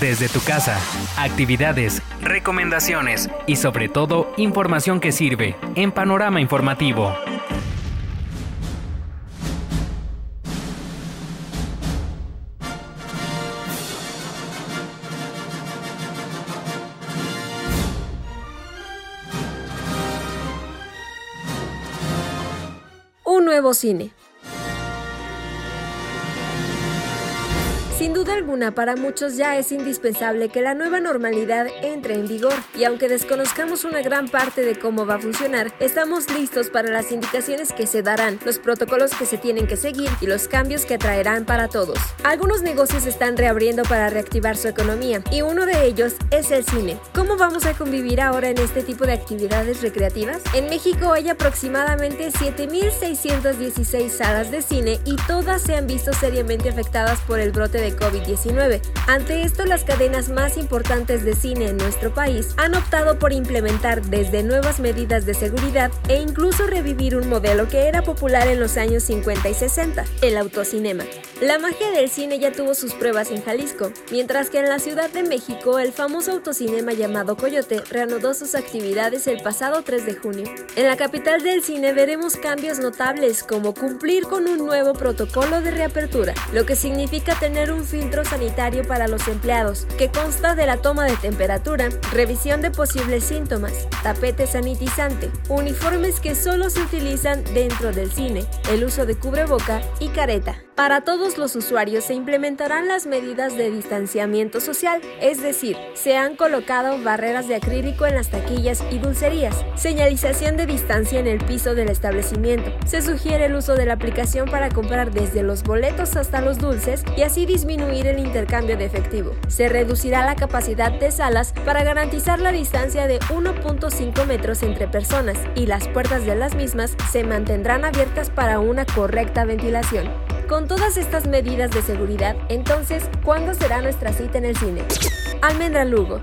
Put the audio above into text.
desde tu casa, actividades, recomendaciones y sobre todo información que sirve en Panorama Informativo. Un nuevo cine. Sin duda alguna, para muchos ya es indispensable que la nueva normalidad entre en vigor y aunque desconozcamos una gran parte de cómo va a funcionar, estamos listos para las indicaciones que se darán, los protocolos que se tienen que seguir y los cambios que traerán para todos. Algunos negocios están reabriendo para reactivar su economía y uno de ellos es el cine. ¿Cómo vamos a convivir ahora en este tipo de actividades recreativas? En México hay aproximadamente 7.616 salas de cine y todas se han visto seriamente afectadas por el brote de COVID-19. Ante esto, las cadenas más importantes de cine en nuestro país han optado por implementar desde nuevas medidas de seguridad e incluso revivir un modelo que era popular en los años 50 y 60, el autocinema. La magia del cine ya tuvo sus pruebas en Jalisco, mientras que en la Ciudad de México el famoso autocinema llamado Coyote reanudó sus actividades el pasado 3 de junio. En la capital del cine veremos cambios notables como cumplir con un nuevo protocolo de reapertura, lo que significa tener un un filtro sanitario para los empleados, que consta de la toma de temperatura, revisión de posibles síntomas, tapete sanitizante, uniformes que solo se utilizan dentro del cine, el uso de cubreboca y careta. Para todos los usuarios se implementarán las medidas de distanciamiento social, es decir, se han colocado barreras de acrílico en las taquillas y dulcerías, señalización de distancia en el piso del establecimiento. Se sugiere el uso de la aplicación para comprar desde los boletos hasta los dulces y así disminuir el intercambio de efectivo. Se reducirá la capacidad de salas para garantizar la distancia de 1.5 metros entre personas y las puertas de las mismas se mantendrán abiertas para una correcta ventilación. Con todas estas medidas de seguridad, entonces, ¿cuándo será nuestra cita en el cine? Almendra Lugo.